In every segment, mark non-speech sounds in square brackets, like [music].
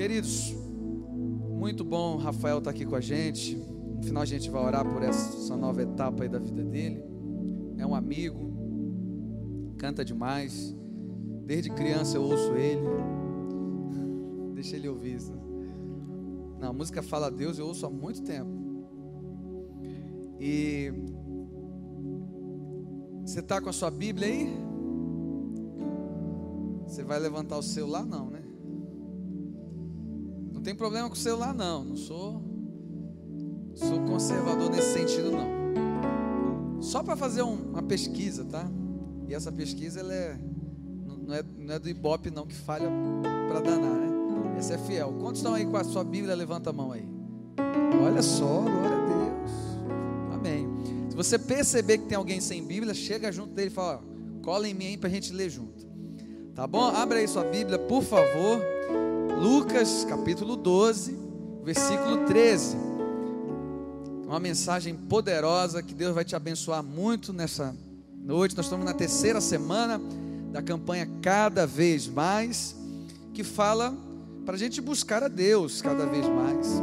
Queridos, muito bom Rafael estar aqui com a gente. No final a gente vai orar por essa nova etapa aí da vida dele. É um amigo, canta demais. Desde criança eu ouço ele. Deixa ele ouvir isso. Não, a música Fala a Deus eu ouço há muito tempo. E você está com a sua Bíblia aí? Você vai levantar o celular? Não, né? Não tem problema com o celular, não. Não sou, sou conservador nesse sentido, não. Só para fazer um, uma pesquisa, tá? E essa pesquisa ela é não, é não é do Ibope não que falha para danar, né? Essa é fiel. Quantos estão aí com a sua Bíblia? Levanta a mão aí. Olha só, glória a Deus. Amém. Se você perceber que tem alguém sem Bíblia, chega junto dele e fala: cola em mim aí para a gente ler junto. Tá bom? Abre aí sua Bíblia, por favor. Lucas capítulo 12, versículo 13. Uma mensagem poderosa que Deus vai te abençoar muito nessa noite. Nós estamos na terceira semana da campanha Cada Vez Mais, que fala para a gente buscar a Deus cada vez mais.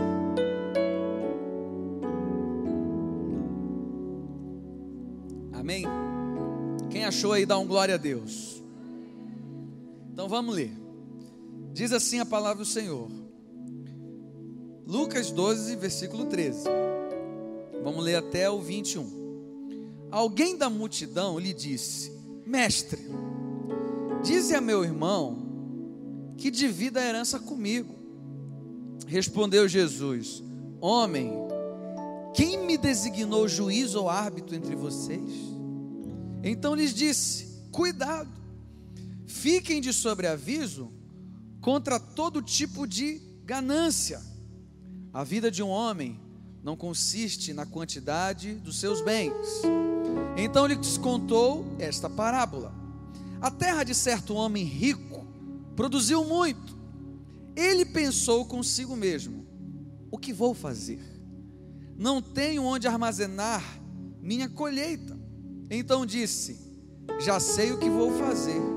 Amém? Quem achou aí, dá um glória a Deus. Então vamos ler. Diz assim a palavra do Senhor. Lucas 12, versículo 13. Vamos ler até o 21. Alguém da multidão lhe disse: Mestre, dize a meu irmão que divida a herança comigo. Respondeu Jesus: Homem, quem me designou juiz ou árbitro entre vocês? Então lhes disse: Cuidado, fiquem de sobreaviso contra todo tipo de ganância. A vida de um homem não consiste na quantidade dos seus bens. Então lhe contou esta parábola: A terra de certo homem rico produziu muito. Ele pensou consigo mesmo: O que vou fazer? Não tenho onde armazenar minha colheita. Então disse: Já sei o que vou fazer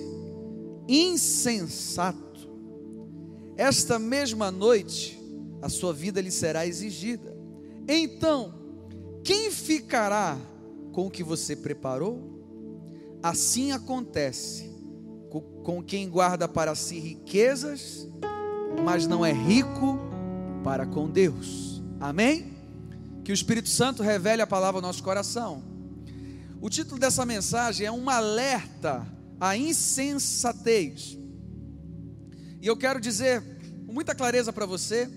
insensato. Esta mesma noite a sua vida lhe será exigida. Então, quem ficará com o que você preparou? Assim acontece com quem guarda para si riquezas, mas não é rico para com Deus. Amém? Que o Espírito Santo revele a palavra ao nosso coração. O título dessa mensagem é um alerta a insensatez. E eu quero dizer com muita clareza para você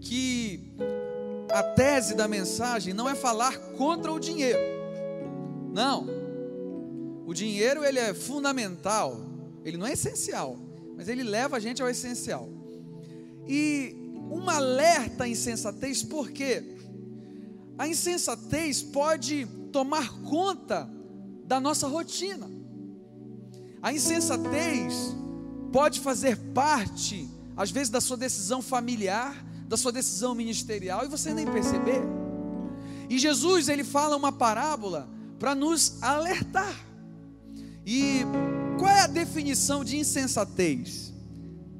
que a tese da mensagem não é falar contra o dinheiro. Não. O dinheiro ele é fundamental, ele não é essencial, mas ele leva a gente ao essencial. E um alerta à insensatez, porque a insensatez pode tomar conta da nossa rotina. A insensatez pode fazer parte, às vezes, da sua decisão familiar, da sua decisão ministerial, e você nem perceber. E Jesus, ele fala uma parábola para nos alertar. E qual é a definição de insensatez?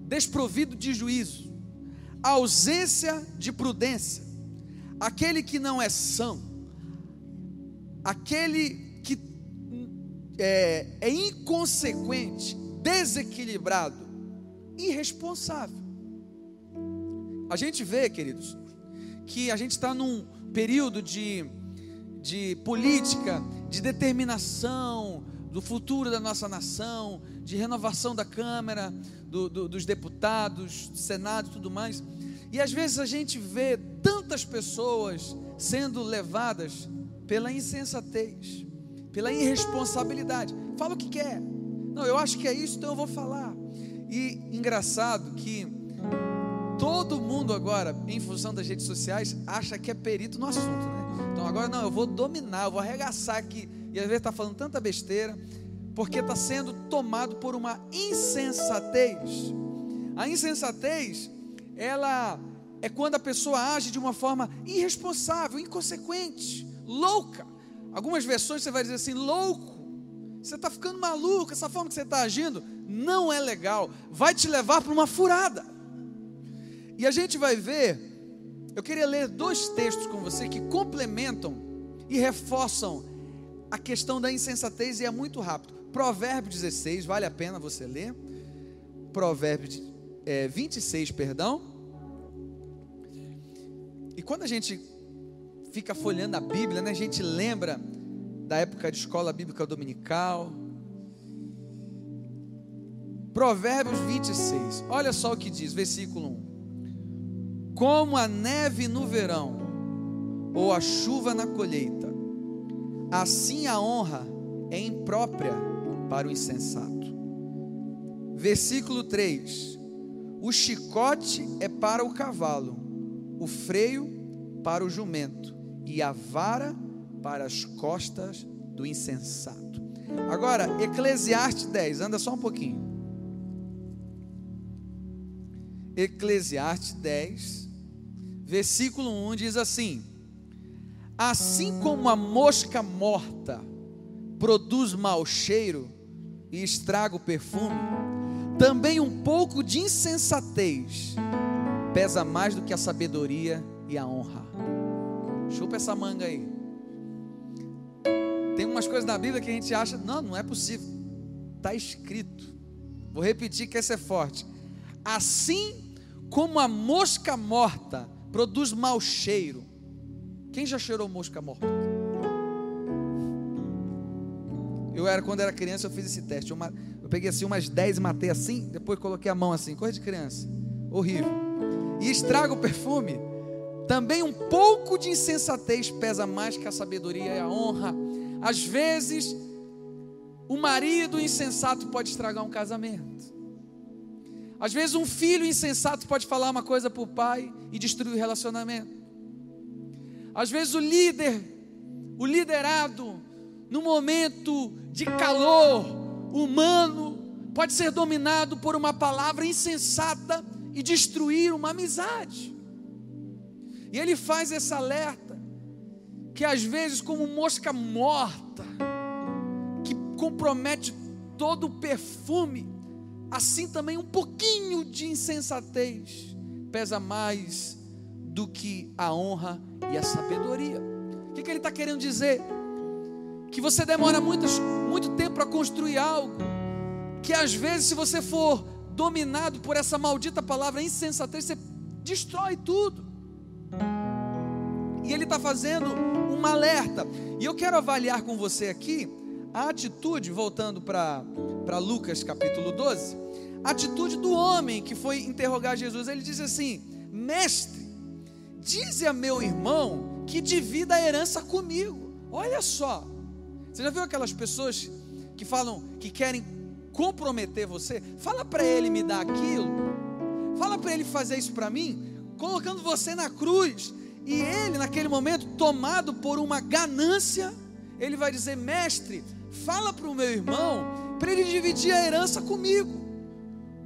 Desprovido de juízo, ausência de prudência, aquele que não é são, aquele é, é inconsequente, desequilibrado, irresponsável. A gente vê, queridos, que a gente está num período de, de política, de determinação do futuro da nossa nação, de renovação da Câmara, do, do, dos deputados, do Senado e tudo mais. E às vezes a gente vê tantas pessoas sendo levadas pela insensatez pela irresponsabilidade. Fala o que quer. Não, eu acho que é isso, então eu vou falar. E engraçado que todo mundo agora, em função das redes sociais, acha que é perito no assunto, né? Então agora não, eu vou dominar, eu vou arregaçar aqui. E às vezes está falando tanta besteira, porque está sendo tomado por uma insensatez. A insensatez, ela é quando a pessoa age de uma forma irresponsável, inconsequente, louca. Algumas versões você vai dizer assim, louco. Você está ficando maluco, essa forma que você está agindo não é legal, vai te levar para uma furada. E a gente vai ver, eu queria ler dois textos com você que complementam e reforçam a questão da insensatez e é muito rápido. Provérbio 16, vale a pena você ler. Provérbio é, 26, perdão. E quando a gente fica folhando a Bíblia, né, a gente lembra da época de escola bíblica dominical. Provérbios 26, olha só o que diz, versículo 1: Como a neve no verão, ou a chuva na colheita, assim a honra é imprópria para o insensato. Versículo 3: O chicote é para o cavalo, o freio para o jumento, e a vara para as costas do insensato. Agora, Eclesiastes 10, anda só um pouquinho. Eclesiastes 10, versículo 1 diz assim: Assim como a mosca morta produz mau cheiro e estraga o perfume, também um pouco de insensatez pesa mais do que a sabedoria e a honra. Chupa essa manga aí. Tem umas coisas na Bíblia que a gente acha, não, não é possível. Está escrito. Vou repetir que esse é forte. Assim como a mosca morta produz mau cheiro. Quem já cheirou mosca morta? Eu era, quando era criança, eu fiz esse teste. Eu, eu peguei assim umas 10 e matei assim, depois coloquei a mão assim, coisa de criança. Horrível. E estraga o perfume. Também um pouco de insensatez pesa mais que a sabedoria e a honra. Às vezes, o marido insensato pode estragar um casamento. Às vezes, um filho insensato pode falar uma coisa para o pai e destruir o relacionamento. Às vezes, o líder, o liderado, no momento de calor humano, pode ser dominado por uma palavra insensata e destruir uma amizade. E ele faz esse alerta que às vezes, como mosca morta, que compromete todo o perfume, assim também um pouquinho de insensatez pesa mais do que a honra e a sabedoria. O que, que ele está querendo dizer? Que você demora muitos, muito tempo para construir algo, que às vezes, se você for dominado por essa maldita palavra insensatez, você destrói tudo. E ele está fazendo um alerta. E eu quero avaliar com você aqui a atitude, voltando para Lucas capítulo 12, a atitude do homem que foi interrogar Jesus. Ele diz assim: Mestre, dize a meu irmão que divida a herança comigo. Olha só, você já viu aquelas pessoas que falam que querem comprometer você? Fala para ele me dar aquilo, fala para ele fazer isso para mim, colocando você na cruz. E ele, naquele momento, tomado por uma ganância, ele vai dizer: Mestre, fala para o meu irmão, para ele dividir a herança comigo.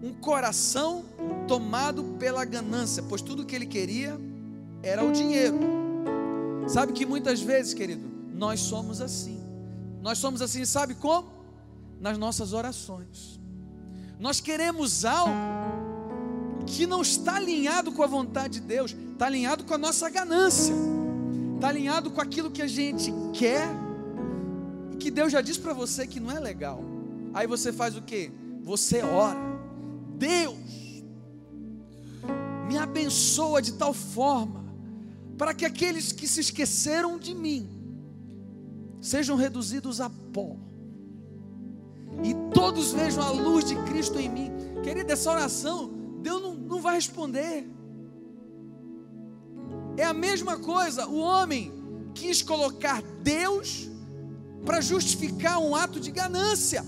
Um coração tomado pela ganância, pois tudo que ele queria era o dinheiro. Sabe que muitas vezes, querido, nós somos assim. Nós somos assim, sabe como? Nas nossas orações. Nós queremos algo que não está alinhado com a vontade de Deus, está alinhado com a nossa ganância, está alinhado com aquilo que a gente quer e que Deus já disse para você que não é legal. Aí você faz o que? Você ora, Deus me abençoa de tal forma para que aqueles que se esqueceram de mim sejam reduzidos a pó e todos vejam a luz de Cristo em mim. Querida, essa oração Deus não, não vai responder. É a mesma coisa, o homem quis colocar Deus para justificar um ato de ganância.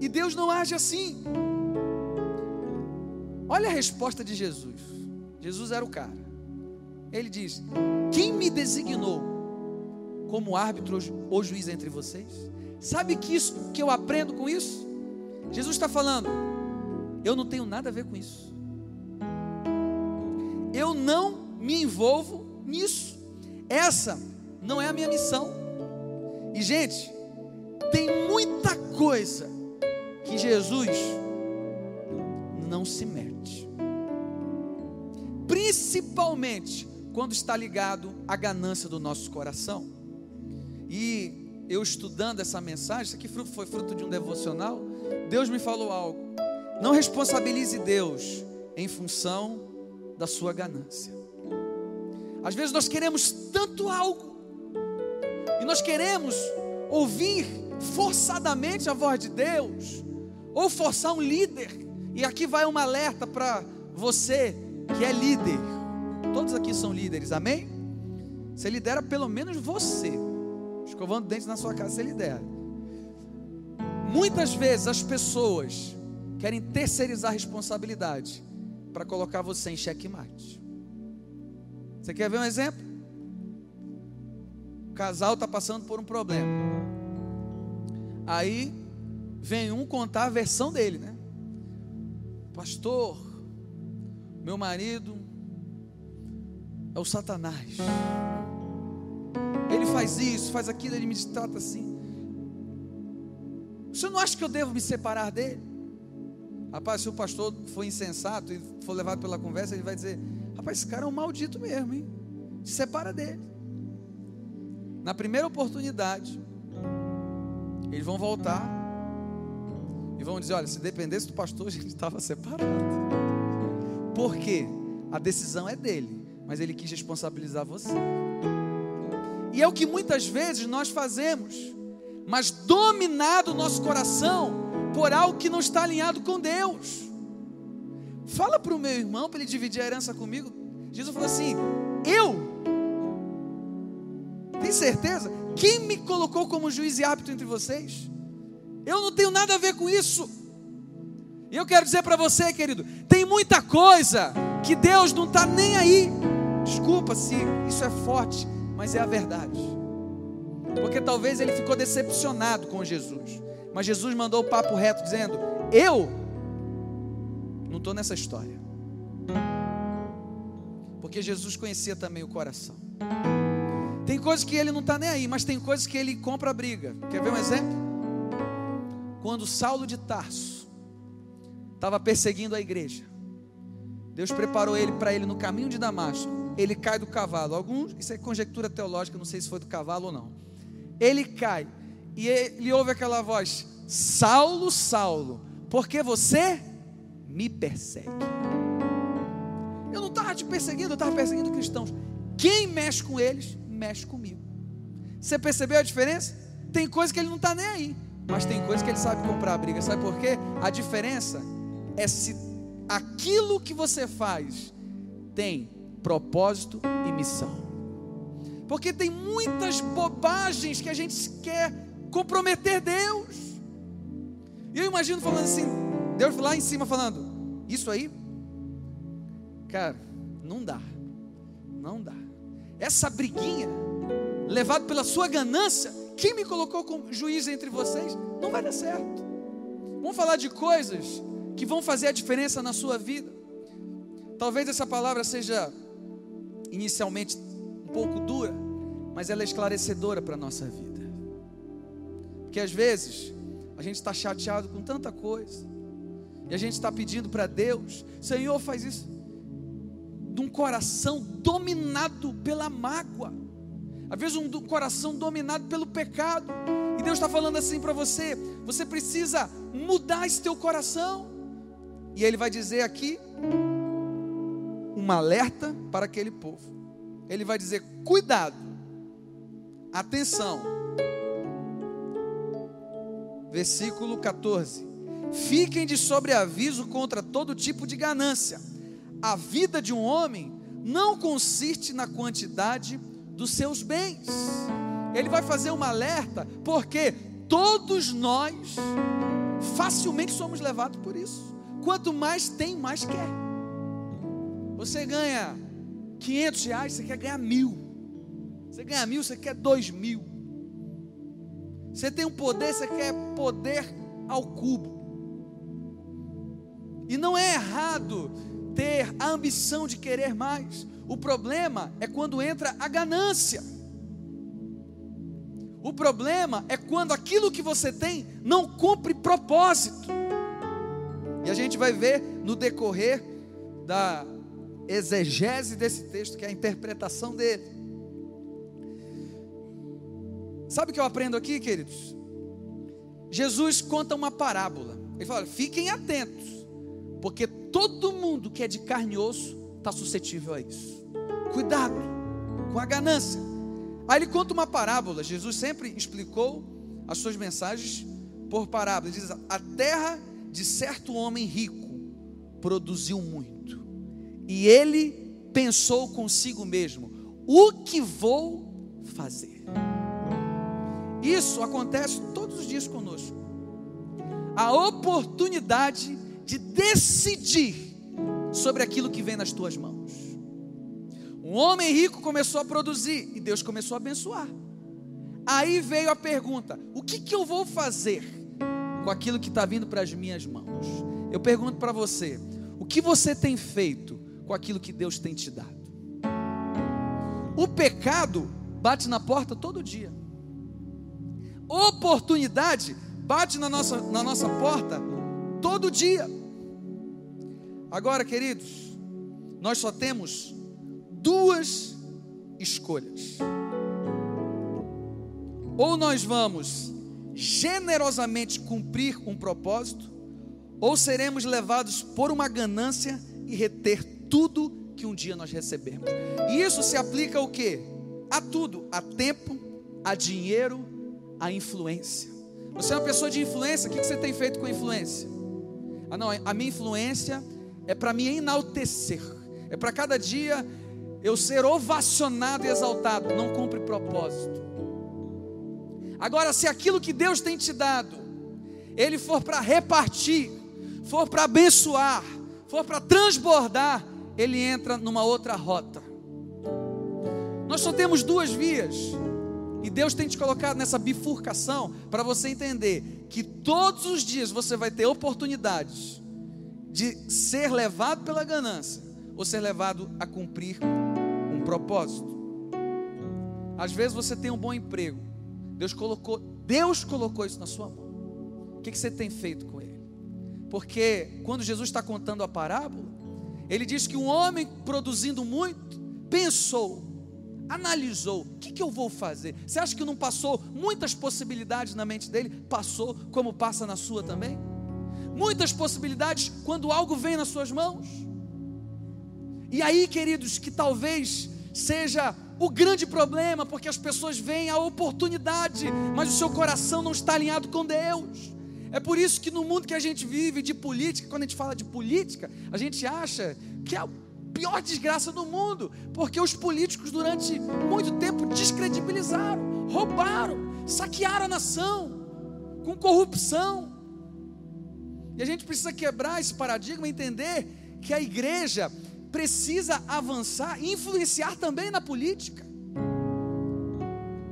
E Deus não age assim. Olha a resposta de Jesus. Jesus era o cara. Ele diz: Quem me designou como árbitro ou juiz entre vocês? Sabe que isso que eu aprendo com isso? Jesus está falando: Eu não tenho nada a ver com isso. Eu não me envolvo nisso. Essa não é a minha missão. E gente, tem muita coisa que Jesus não se mete. Principalmente quando está ligado à ganância do nosso coração. E eu estudando essa mensagem, isso aqui foi fruto de um devocional, Deus me falou algo. Não responsabilize Deus em função da sua ganância. Às vezes nós queremos tanto algo, e nós queremos ouvir forçadamente a voz de Deus, ou forçar um líder, e aqui vai uma alerta para você que é líder. Todos aqui são líderes, amém? Você lidera pelo menos você. Escovando dentes na sua casa, você lidera. Muitas vezes as pessoas querem terceirizar a responsabilidade para colocar você em xeque-mate. Você quer ver um exemplo? O casal está passando por um problema. Aí vem um contar a versão dele, né? Pastor, meu marido é o Satanás. Ele faz isso, faz aquilo, ele me trata assim. Você não acha que eu devo me separar dele? Rapaz, se o pastor for insensato e for levado pela conversa, ele vai dizer: Rapaz, esse cara é um maldito mesmo, hein? Se separa dele. Na primeira oportunidade, eles vão voltar e vão dizer: Olha, se dependesse do pastor, [laughs] a gente estava separado. Por quê? A decisão é dele, mas ele quis responsabilizar você. E é o que muitas vezes nós fazemos, mas dominado o nosso coração por algo que não está alinhado com Deus. Fala para o meu irmão para ele dividir a herança comigo. Jesus falou assim: Eu, tem certeza? Quem me colocou como juiz e árbitro entre vocês? Eu não tenho nada a ver com isso. E eu quero dizer para você, querido, tem muita coisa que Deus não está nem aí. Desculpa se isso é forte, mas é a verdade. Porque talvez ele ficou decepcionado com Jesus. Mas Jesus mandou o papo reto dizendo: Eu não estou nessa história. Porque Jesus conhecia também o coração. Tem coisas que ele não está nem aí, mas tem coisas que ele compra a briga. Quer ver um exemplo? Quando Saulo de Tarso estava perseguindo a igreja, Deus preparou ele para ele no caminho de Damasco. Ele cai do cavalo. Alguns, isso é conjectura teológica, não sei se foi do cavalo ou não. Ele cai e ele ouve aquela voz: Saulo, Saulo, porque você me persegue. Eu não estava te perseguindo, eu estava perseguindo cristãos. Quem mexe com eles, mexe comigo. Você percebeu a diferença? Tem coisa que ele não está nem aí, mas tem coisa que ele sabe comprar a briga. Sabe por quê? A diferença é se aquilo que você faz tem propósito e missão. Porque tem muitas bobagens que a gente quer comprometer Deus. E eu imagino falando assim, Deus lá em cima falando, isso aí, cara, não dá, não dá. Essa briguinha, levado pela sua ganância, quem me colocou como juiz entre vocês, não vai dar certo. Vamos falar de coisas que vão fazer a diferença na sua vida. Talvez essa palavra seja inicialmente um pouco dura, mas ela é esclarecedora para a nossa vida. Porque às vezes a gente está chateado com tanta coisa, e a gente está pedindo para Deus, Senhor, faz isso, de um coração dominado pela mágoa, às vezes um coração dominado pelo pecado, e Deus está falando assim para você: você precisa mudar esse teu coração, e Ele vai dizer aqui, um alerta para aquele povo, Ele vai dizer: cuidado, atenção, versículo 14: Fiquem de sobreaviso contra todo tipo de ganância. A vida de um homem não consiste na quantidade dos seus bens. Ele vai fazer uma alerta, porque todos nós facilmente somos levados por isso. quanto mais tem, mais quer. Você ganha 500 reais, você quer ganhar mil. Você ganha mil, você quer dois mil. Você tem um poder, você quer poder ao cubo. E não é errado ter a ambição de querer mais. O problema é quando entra a ganância. O problema é quando aquilo que você tem não cumpre propósito. E a gente vai ver no decorrer da exegese desse texto, que é a interpretação dele. Sabe o que eu aprendo aqui, queridos? Jesus conta uma parábola. Ele fala: fiquem atentos, porque todo mundo que é de carne e osso está suscetível a isso. Cuidado com a ganância. Aí ele conta uma parábola. Jesus sempre explicou as suas mensagens por parábola. Ele diz: A terra de certo homem rico produziu muito. E ele pensou consigo mesmo: O que vou fazer? Isso acontece todos os dias conosco. A oportunidade de decidir sobre aquilo que vem nas tuas mãos. Um homem rico começou a produzir e Deus começou a abençoar. Aí veio a pergunta: o que, que eu vou fazer com aquilo que está vindo para as minhas mãos? Eu pergunto para você: o que você tem feito com aquilo que Deus tem te dado? O pecado bate na porta todo dia. Oportunidade bate na nossa, na nossa porta todo dia. Agora, queridos, nós só temos duas escolhas. Ou nós vamos generosamente cumprir um propósito, ou seremos levados por uma ganância e reter tudo que um dia nós recebemos. E isso se aplica ao que? A tudo, a tempo, a dinheiro, a influência. Você é uma pessoa de influência, o que você tem feito com a influência? Ah, não, a minha influência é para me enaltecer, é para cada dia eu ser ovacionado e exaltado, não cumpre propósito. Agora, se aquilo que Deus tem te dado, ele for para repartir, for para abençoar, for para transbordar, ele entra numa outra rota. Nós só temos duas vias. E Deus tem te colocado nessa bifurcação para você entender que todos os dias você vai ter oportunidades de ser levado pela ganância ou ser levado a cumprir um propósito. Às vezes você tem um bom emprego. Deus colocou, Deus colocou isso na sua mão. O que, que você tem feito com ele? Porque quando Jesus está contando a parábola, ele diz que um homem produzindo muito pensou, analisou: o que, que eu vou fazer? Você acha que não passou muitas possibilidades na mente dele? Passou, como passa na sua também? Muitas possibilidades quando algo vem nas suas mãos. E aí, queridos, que talvez seja o grande problema, porque as pessoas veem a oportunidade, mas o seu coração não está alinhado com Deus. É por isso que no mundo que a gente vive de política, quando a gente fala de política, a gente acha que é pior desgraça do mundo, porque os políticos durante muito tempo descredibilizaram, roubaram, saquearam a nação com corrupção. E a gente precisa quebrar esse paradigma e entender que a igreja precisa avançar, influenciar também na política.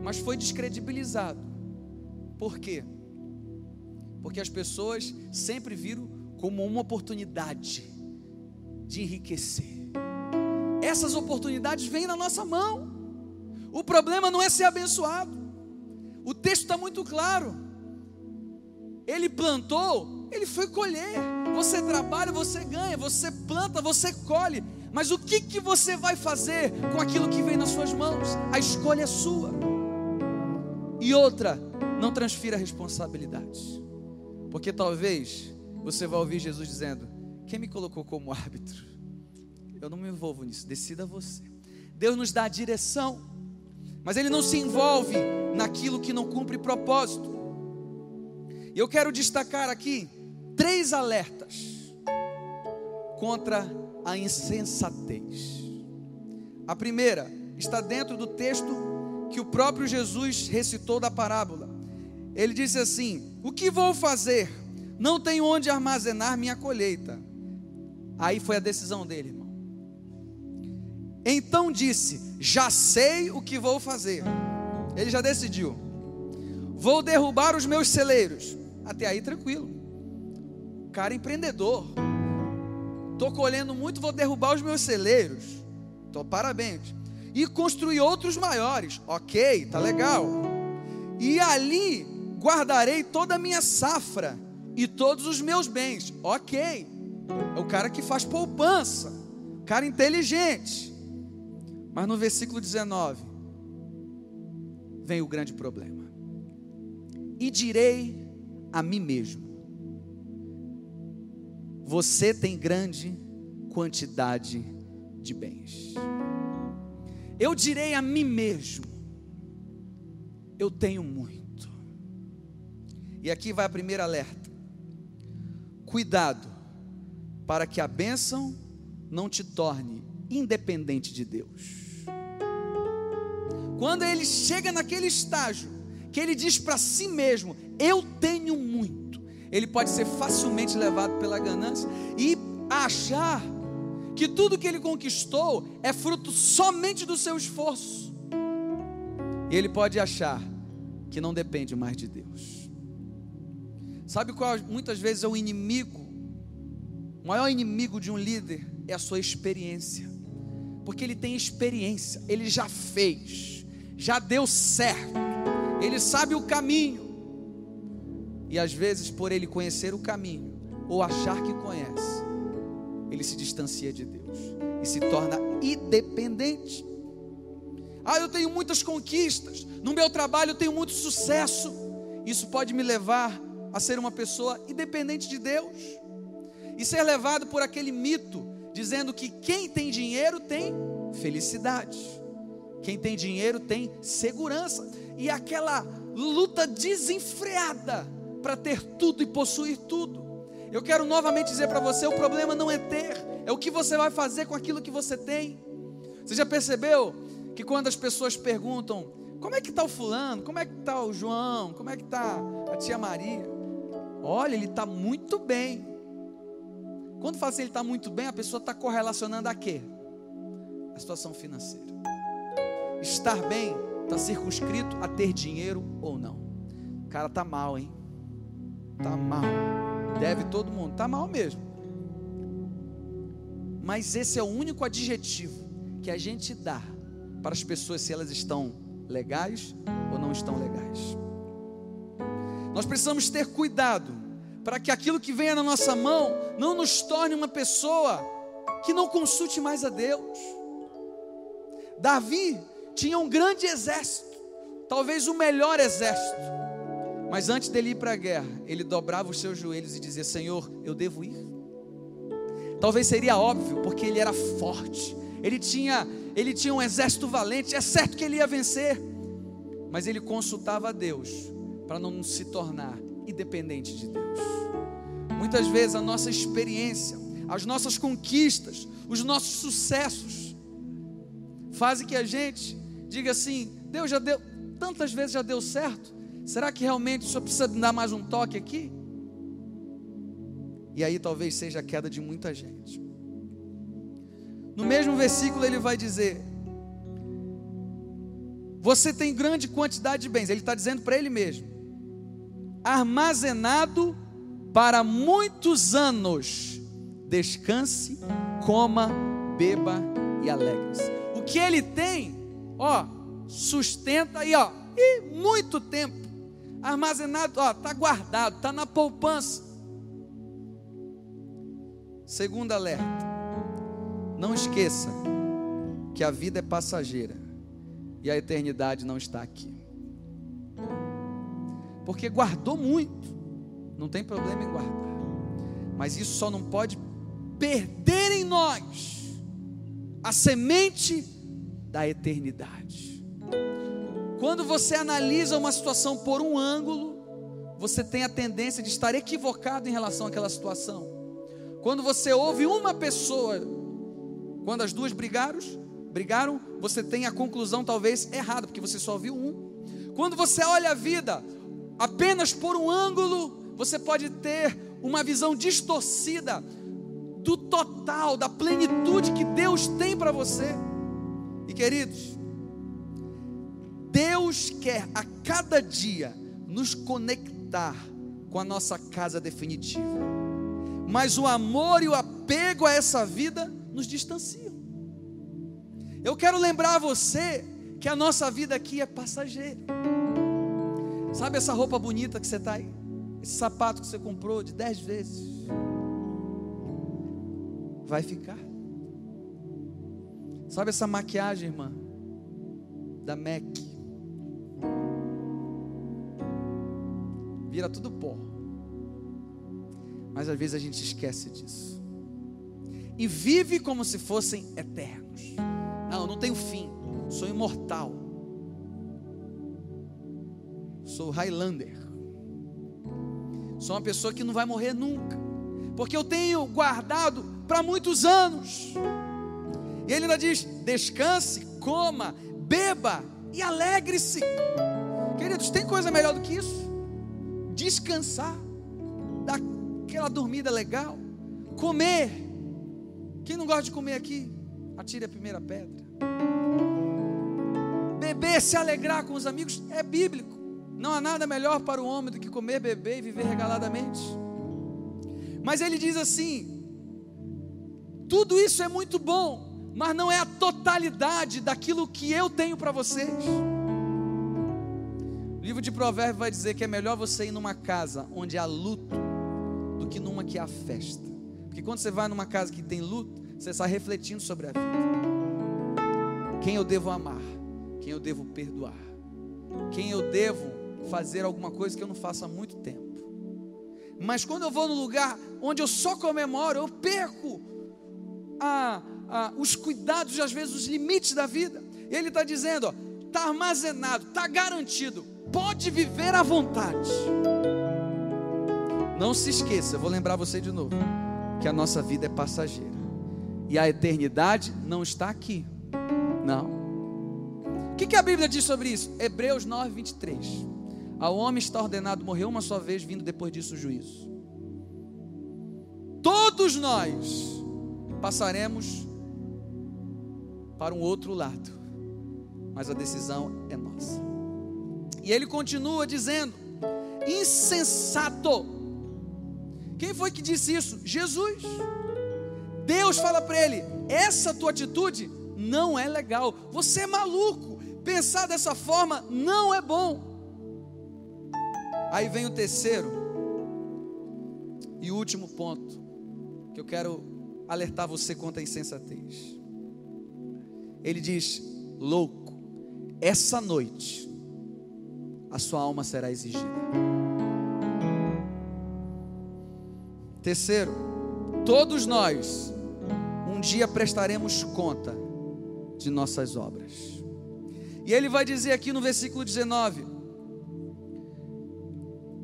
Mas foi descredibilizado. Por quê? Porque as pessoas sempre viram como uma oportunidade de enriquecer. Essas oportunidades vêm na nossa mão. O problema não é ser abençoado. O texto está muito claro. Ele plantou, ele foi colher. Você trabalha, você ganha, você planta, você colhe. Mas o que, que você vai fazer com aquilo que vem nas suas mãos? A escolha é sua. E outra, não transfira responsabilidades. Porque talvez você vai ouvir Jesus dizendo: Quem me colocou como árbitro? Eu não me envolvo nisso, decida você. Deus nos dá a direção, mas Ele não se envolve naquilo que não cumpre propósito. E eu quero destacar aqui três alertas contra a insensatez. A primeira está dentro do texto que o próprio Jesus recitou da parábola. Ele disse assim: O que vou fazer Não tenho onde armazenar minha colheita. Aí foi a decisão dele, irmão. Então disse: Já sei o que vou fazer. Ele já decidiu. Vou derrubar os meus celeiros. Até aí tranquilo. Cara empreendedor. Estou colhendo muito, vou derrubar os meus celeiros. Então, parabéns. E construir outros maiores. Ok, tá legal. E ali guardarei toda a minha safra e todos os meus bens. Ok. É o cara que faz poupança. Cara inteligente. Mas no versículo 19 vem o grande problema. E direi a mim mesmo: Você tem grande quantidade de bens. Eu direi a mim mesmo: Eu tenho muito. E aqui vai a primeira alerta. Cuidado para que a bênção não te torne independente de Deus. Quando ele chega naquele estágio, que ele diz para si mesmo: Eu tenho muito, ele pode ser facilmente levado pela ganância e achar que tudo que ele conquistou é fruto somente do seu esforço. Ele pode achar que não depende mais de Deus. Sabe qual muitas vezes é o inimigo? O maior inimigo de um líder é a sua experiência. Porque ele tem experiência, ele já fez já deu certo, ele sabe o caminho. E às vezes, por ele conhecer o caminho, ou achar que conhece, ele se distancia de Deus e se torna independente. Ah, eu tenho muitas conquistas, no meu trabalho eu tenho muito sucesso. Isso pode me levar a ser uma pessoa independente de Deus e ser levado por aquele mito dizendo que quem tem dinheiro tem felicidade. Quem tem dinheiro tem segurança. E aquela luta desenfreada para ter tudo e possuir tudo. Eu quero novamente dizer para você: o problema não é ter, é o que você vai fazer com aquilo que você tem. Você já percebeu que quando as pessoas perguntam: como é que está o fulano? Como é que está o João? Como é que está a tia Maria? Olha, ele está muito bem. Quando fala assim, ele está muito bem, a pessoa está correlacionando a quê? A situação financeira. Estar bem está circunscrito a ter dinheiro ou não. O cara tá mal, hein? Tá mal. Deve todo mundo. Tá mal mesmo. Mas esse é o único adjetivo que a gente dá para as pessoas se elas estão legais ou não estão legais. Nós precisamos ter cuidado para que aquilo que venha na nossa mão não nos torne uma pessoa que não consulte mais a Deus. Davi tinha um grande exército, talvez o melhor exército. Mas antes dele ir para a guerra, ele dobrava os seus joelhos e dizia: Senhor, eu devo ir. Talvez seria óbvio, porque ele era forte, ele tinha, ele tinha um exército valente, é certo que ele ia vencer. Mas ele consultava a Deus para não se tornar independente de Deus. Muitas vezes a nossa experiência, as nossas conquistas, os nossos sucessos fazem que a gente diga assim: Deus já deu, tantas vezes já deu certo, será que realmente só precisa dar mais um toque aqui? E aí talvez seja a queda de muita gente. No mesmo versículo ele vai dizer: Você tem grande quantidade de bens, ele está dizendo para ele mesmo, armazenado para muitos anos. Descanse, coma, beba e alegre-se. O que ele tem ó, sustenta aí, ó, e muito tempo. Armazenado, ó, tá guardado, tá na poupança. Segundo alerta. Não esqueça que a vida é passageira e a eternidade não está aqui. Porque guardou muito, não tem problema em guardar. Mas isso só não pode perder em nós a semente da eternidade. Quando você analisa uma situação por um ângulo, você tem a tendência de estar equivocado em relação àquela situação. Quando você ouve uma pessoa, quando as duas brigaram, brigaram, você tem a conclusão talvez errada, porque você só viu um. Quando você olha a vida apenas por um ângulo, você pode ter uma visão distorcida do total, da plenitude que Deus tem para você. E queridos, Deus quer a cada dia nos conectar com a nossa casa definitiva. Mas o amor e o apego a essa vida nos distanciam. Eu quero lembrar você que a nossa vida aqui é passageira. Sabe essa roupa bonita que você está aí? Esse sapato que você comprou de dez vezes? Vai ficar. Sabe essa maquiagem, irmã? Da MAC. Vira tudo pó. Mas às vezes a gente esquece disso. E vive como se fossem eternos. Não, não tenho fim. Sou imortal. Sou Highlander. Sou uma pessoa que não vai morrer nunca. Porque eu tenho guardado para muitos anos. E ele ainda diz: descanse, coma, beba e alegre-se. Queridos, tem coisa melhor do que isso? Descansar, dar aquela dormida legal, comer. Quem não gosta de comer aqui? Atire a primeira pedra. Beber, se alegrar com os amigos é bíblico. Não há nada melhor para o homem do que comer, beber e viver regaladamente. Mas ele diz assim: tudo isso é muito bom, mas não é a totalidade daquilo que eu tenho para vocês. O livro de Provérbios vai dizer que é melhor você ir numa casa onde há luto do que numa que há festa. Porque quando você vai numa casa que tem luto, você está refletindo sobre a vida. Quem eu devo amar? Quem eu devo perdoar? Quem eu devo fazer alguma coisa que eu não faço há muito tempo. Mas quando eu vou no lugar onde eu só comemoro, eu perco a, a, os cuidados e às vezes os limites da vida. Ele está dizendo: está armazenado, está garantido, pode viver à vontade. Não se esqueça, vou lembrar você de novo, que a nossa vida é passageira e a eternidade não está aqui. Não. O que, que a Bíblia diz sobre isso? Hebreus 9, 23. Ao homem está ordenado morrer uma só vez, vindo depois disso o juízo. Todos nós passaremos para um outro lado, mas a decisão é nossa. E ele continua dizendo: insensato. Quem foi que disse isso? Jesus. Deus fala para ele: essa tua atitude não é legal. Você é maluco. Pensar dessa forma não é bom. Aí vem o terceiro e último ponto que eu quero alertar você contra a insensatez. Ele diz: louco, essa noite a sua alma será exigida. Terceiro, todos nós um dia prestaremos conta de nossas obras. E ele vai dizer aqui no versículo 19: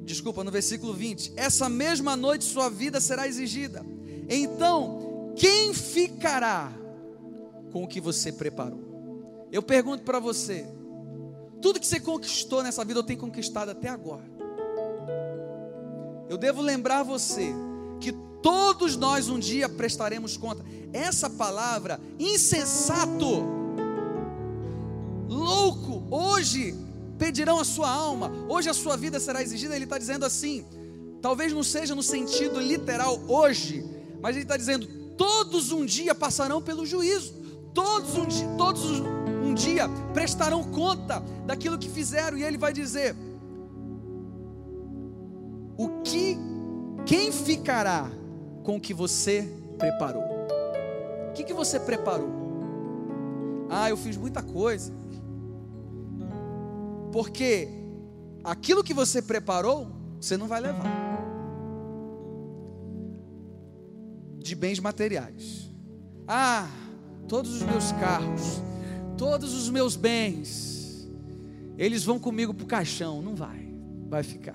desculpa, no versículo 20: Essa mesma noite sua vida será exigida. Então, quem ficará com o que você preparou? Eu pergunto para você: tudo que você conquistou nessa vida, eu tenho conquistado até agora. Eu devo lembrar você que todos nós um dia prestaremos conta. Essa palavra, insensato, louco, hoje pedirão a sua alma, hoje a sua vida será exigida. Ele está dizendo assim, talvez não seja no sentido literal hoje, mas ele está dizendo: todos um dia passarão pelo juízo, todos um, dia, todos um dia prestarão conta daquilo que fizeram, e ele vai dizer: o que, quem ficará com o que você preparou? O que, que você preparou? Ah, eu fiz muita coisa. Porque aquilo que você preparou, você não vai levar. De bens materiais. Ah, todos os meus carros, todos os meus bens, eles vão comigo para o caixão. Não vai, vai ficar.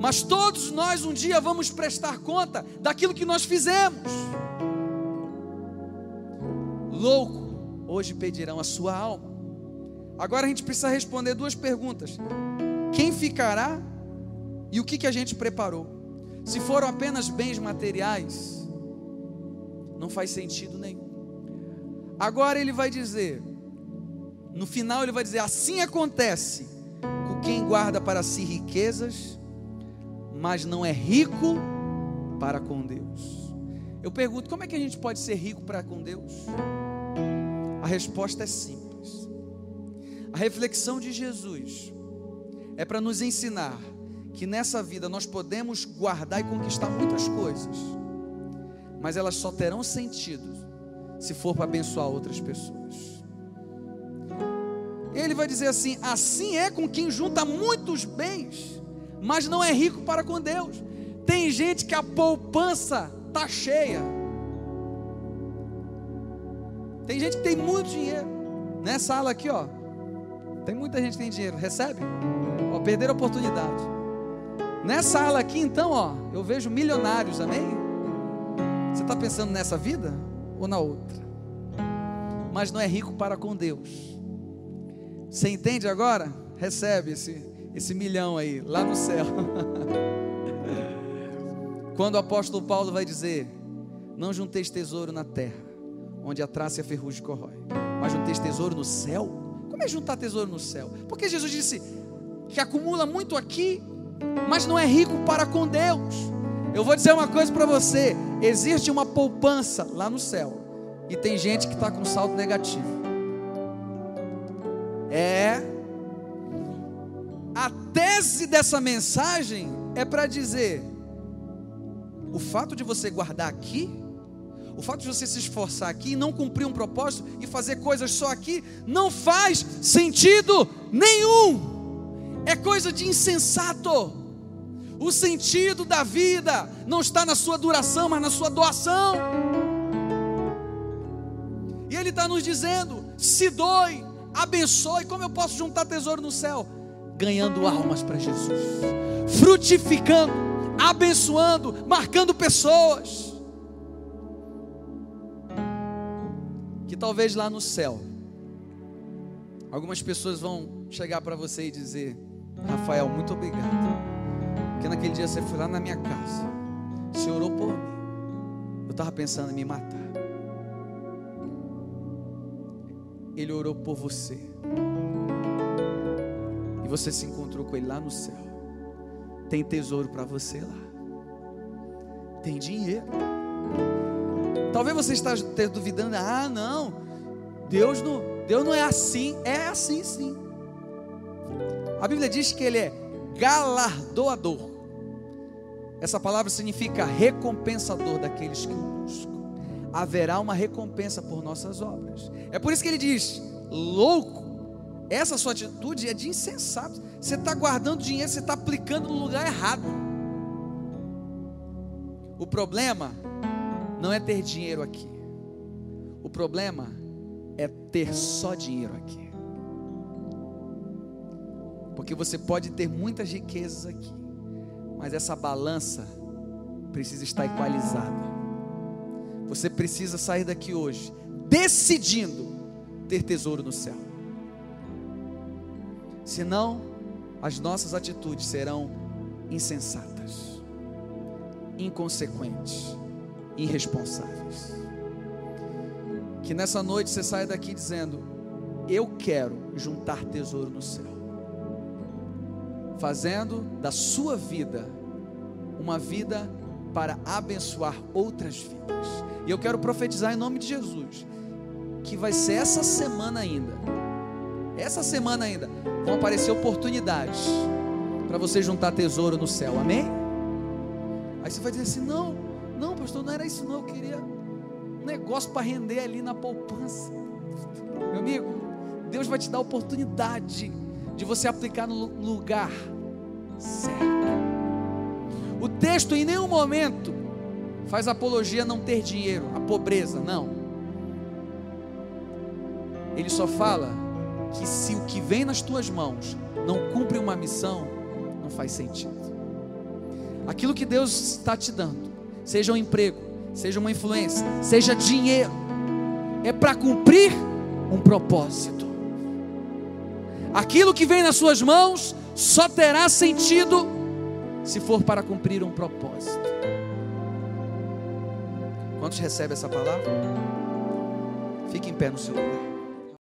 Mas todos nós um dia vamos prestar conta daquilo que nós fizemos. Louco, hoje pedirão a sua alma. Agora a gente precisa responder duas perguntas: quem ficará e o que, que a gente preparou? se foram apenas bens materiais, não faz sentido nenhum. Agora ele vai dizer, no final ele vai dizer: assim acontece com quem guarda para si riquezas, mas não é rico para com Deus. Eu pergunto: como é que a gente pode ser rico para com Deus? A resposta é simples. A reflexão de Jesus é para nos ensinar que nessa vida nós podemos guardar e conquistar muitas coisas, mas elas só terão sentido se for para abençoar outras pessoas. Ele vai dizer assim: assim é com quem junta muitos bens, mas não é rico para com Deus. Tem gente que a poupança está cheia. Tem gente que tem muito dinheiro. Nessa sala aqui, ó. Tem muita gente que tem dinheiro. Recebe? Ó, perder a oportunidade. Nessa ala aqui, então, ó, eu vejo milionários, amém? Você está pensando nessa vida ou na outra? Mas não é rico para com Deus. Você entende agora? Recebe esse, esse milhão aí, lá no céu. [laughs] Quando o apóstolo Paulo vai dizer: Não junteis tesouro na terra, onde a traça e a ferrugem corrói, mas junteis tesouro no céu. Como é juntar tesouro no céu? Porque Jesus disse que acumula muito aqui, mas não é rico para com Deus. Eu vou dizer uma coisa para você: existe uma poupança lá no céu, e tem gente que está com saldo negativo. É. A tese dessa mensagem é para dizer o fato de você guardar aqui, o fato de você se esforçar aqui não cumprir um propósito e fazer coisas só aqui, não faz sentido nenhum. É coisa de insensato. O sentido da vida não está na sua duração, mas na sua doação. E Ele está nos dizendo: se doe, abençoe. Como eu posso juntar tesouro no céu? Ganhando almas para Jesus, frutificando abençoando, marcando pessoas. Que talvez lá no céu, algumas pessoas vão chegar para você e dizer: Rafael, muito obrigado. Porque naquele dia você foi lá na minha casa, você orou por mim. Eu estava pensando em me matar. Ele orou por você. E você se encontrou com ele lá no céu. Tem tesouro para você lá. Tem dinheiro. Talvez você esteja duvidando, ah, não. Deus não, Deus não é assim. É assim sim. A Bíblia diz que ele é galardoador. Essa palavra significa recompensador daqueles que o buscam. Haverá uma recompensa por nossas obras. É por isso que ele diz: louco, essa sua atitude é de insensato. Você está guardando dinheiro, você está aplicando no lugar errado. O problema não é ter dinheiro aqui. O problema é ter só dinheiro aqui. Porque você pode ter muitas riquezas aqui, mas essa balança precisa estar equalizada. Você precisa sair daqui hoje decidindo ter tesouro no céu. Senão, as nossas atitudes serão insensatas, inconsequentes, irresponsáveis. Que nessa noite você saia daqui dizendo: Eu quero juntar tesouro no céu, fazendo da sua vida uma vida para abençoar outras vidas. E eu quero profetizar em nome de Jesus que vai ser essa semana ainda essa semana ainda vão aparecer oportunidades para você juntar tesouro no céu, amém? Aí você vai dizer assim: não, não, pastor, não era isso, não. Eu queria um negócio para render ali na poupança. Meu amigo, Deus vai te dar oportunidade de você aplicar no lugar certo. O texto em nenhum momento faz apologia a não ter dinheiro, a pobreza, não. Ele só fala que se o que vem nas tuas mãos não cumpre uma missão, não faz sentido. Aquilo que Deus está te dando, seja um emprego, seja uma influência, seja dinheiro, é para cumprir um propósito. Aquilo que vem nas suas mãos só terá sentido se for para cumprir um propósito. Quantos recebem essa palavra? Fique em pé no seu lugar.